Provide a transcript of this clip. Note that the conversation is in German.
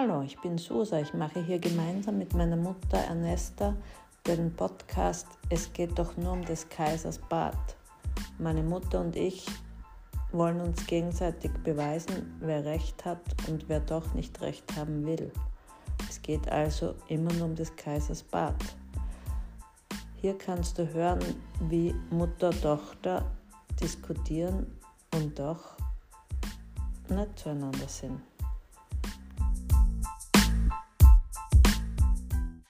Hallo, ich bin Susa. Ich mache hier gemeinsam mit meiner Mutter Ernesta den Podcast Es geht doch nur um des Kaisers Bad. Meine Mutter und ich wollen uns gegenseitig beweisen, wer recht hat und wer doch nicht recht haben will. Es geht also immer nur um des Kaisers Bad. Hier kannst du hören, wie Mutter und Tochter diskutieren und doch nicht zueinander sind.